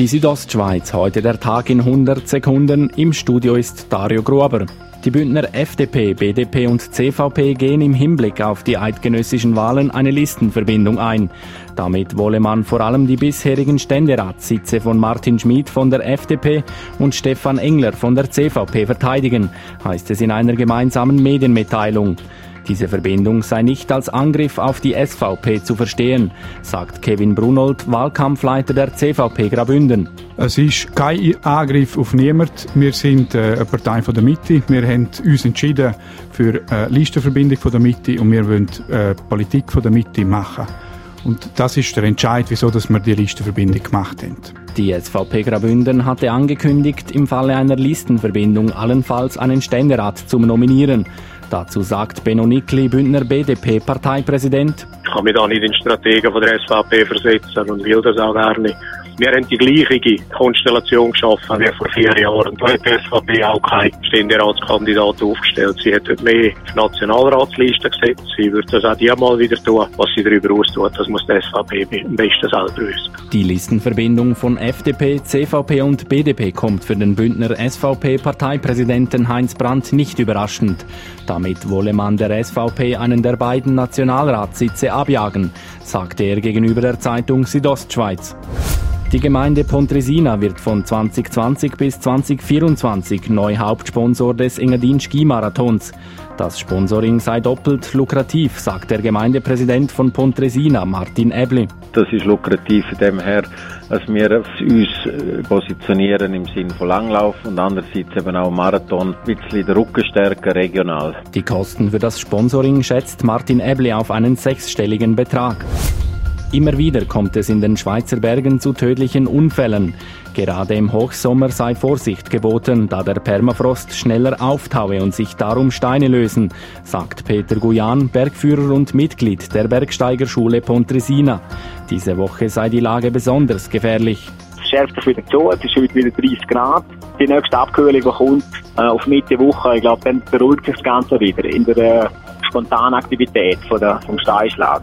Die Südostschweiz, heute der Tag in 100 Sekunden. Im Studio ist Dario Gruber. Die Bündner FDP, BDP und CVP gehen im Hinblick auf die eidgenössischen Wahlen eine Listenverbindung ein. Damit wolle man vor allem die bisherigen Ständeratssitze von Martin Schmid von der FDP und Stefan Engler von der CVP verteidigen, heißt es in einer gemeinsamen Medienmitteilung. Diese Verbindung sei nicht als Angriff auf die SVP zu verstehen, sagt Kevin Brunold, Wahlkampfleiter der CVP Grabünden. Es ist kein Angriff auf niemand. Wir sind äh, eine Partei von der Mitte. Wir haben uns entschieden für eine Listenverbindung von der Mitte und wir wollen äh, Politik von der Mitte machen. Und das ist der Entscheid, wieso dass wir die Listenverbindung gemacht haben. Die SVP Grabünden hatte angekündigt, im Falle einer Listenverbindung allenfalls einen Ständerat zu nominieren. Dazu sagt Benno Nickli, Bündner BDP-Parteipräsident. Ich kann mich da nicht in Strategen von der SVP versetzen und will das auch gar nicht. Wir haben die gleiche Konstellation geschaffen wie vor vier Jahren. Da hat die SVP auch keinen Ständeratskandidat aufgestellt. Sie hat mehr auf Nationalratsliste gesetzt. Sie wird das auch diesmal wieder tun. Was sie darüber austut, das muss die SVP am besten selber wissen. Die Listenverbindung von FDP, CVP und BDP kommt für den Bündner SVP-Parteipräsidenten Heinz Brandt nicht überraschend. Damit wolle man der SVP einen der beiden Nationalratssitze abjagen, sagte er gegenüber der Zeitung Südostschweiz. Die Gemeinde Pontresina wird von 2020 bis 2024 neu Hauptsponsor des Engadin Skimarathons. Das Sponsoring sei doppelt lukrativ, sagt der Gemeindepräsident von Pontresina, Martin Ebli. Das ist lukrativ in dem her, dass wir uns äh, positionieren im Sinne von Langlauf und andererseits eben auch Marathon, ein bisschen den Rücken stärken regional. Die Kosten für das Sponsoring schätzt Martin Ebli auf einen sechsstelligen Betrag. Immer wieder kommt es in den Schweizer Bergen zu tödlichen Unfällen. Gerade im Hochsommer sei Vorsicht geboten, da der Permafrost schneller auftaue und sich darum Steine lösen, sagt Peter Guyan, Bergführer und Mitglied der Bergsteigerschule Pontresina. Diese Woche sei die Lage besonders gefährlich. Es schärft sich wieder zu, es ist heute wieder 30 Grad. Die nächste Abkühlung, die kommt äh, auf Mitte Woche, ich glaube, dann beruhigt sich das Ganze wieder in der äh, spontanen Aktivität von der, vom Steinschlag.